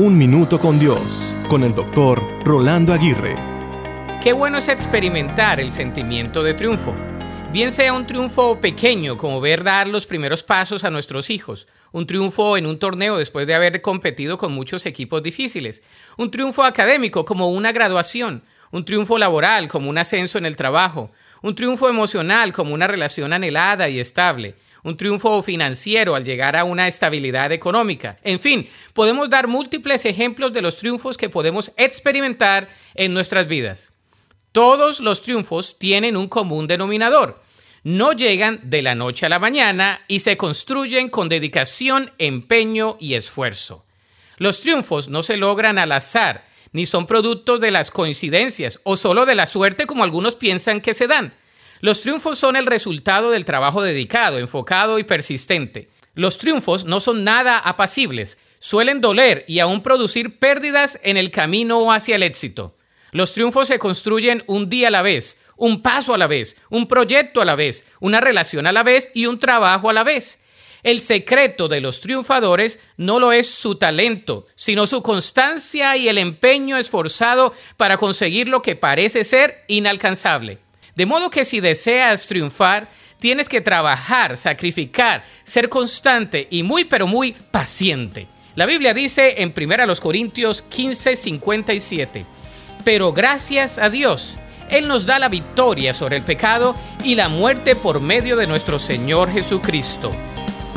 Un Minuto con Dios, con el doctor Rolando Aguirre. Qué bueno es experimentar el sentimiento de triunfo. Bien sea un triunfo pequeño, como ver dar los primeros pasos a nuestros hijos, un triunfo en un torneo después de haber competido con muchos equipos difíciles, un triunfo académico como una graduación, un triunfo laboral como un ascenso en el trabajo, un triunfo emocional como una relación anhelada y estable, un triunfo financiero al llegar a una estabilidad económica. En fin, podemos dar múltiples ejemplos de los triunfos que podemos experimentar en nuestras vidas. Todos los triunfos tienen un común denominador. No llegan de la noche a la mañana y se construyen con dedicación, empeño y esfuerzo. Los triunfos no se logran al azar, ni son productos de las coincidencias o solo de la suerte como algunos piensan que se dan. Los triunfos son el resultado del trabajo dedicado, enfocado y persistente. Los triunfos no son nada apacibles, suelen doler y aún producir pérdidas en el camino hacia el éxito. Los triunfos se construyen un día a la vez, un paso a la vez, un proyecto a la vez, una relación a la vez y un trabajo a la vez. El secreto de los triunfadores no lo es su talento, sino su constancia y el empeño esforzado para conseguir lo que parece ser inalcanzable. De modo que si deseas triunfar, tienes que trabajar, sacrificar, ser constante y muy pero muy paciente. La Biblia dice en 1 Corintios 15, 57, pero gracias a Dios, Él nos da la victoria sobre el pecado y la muerte por medio de nuestro Señor Jesucristo.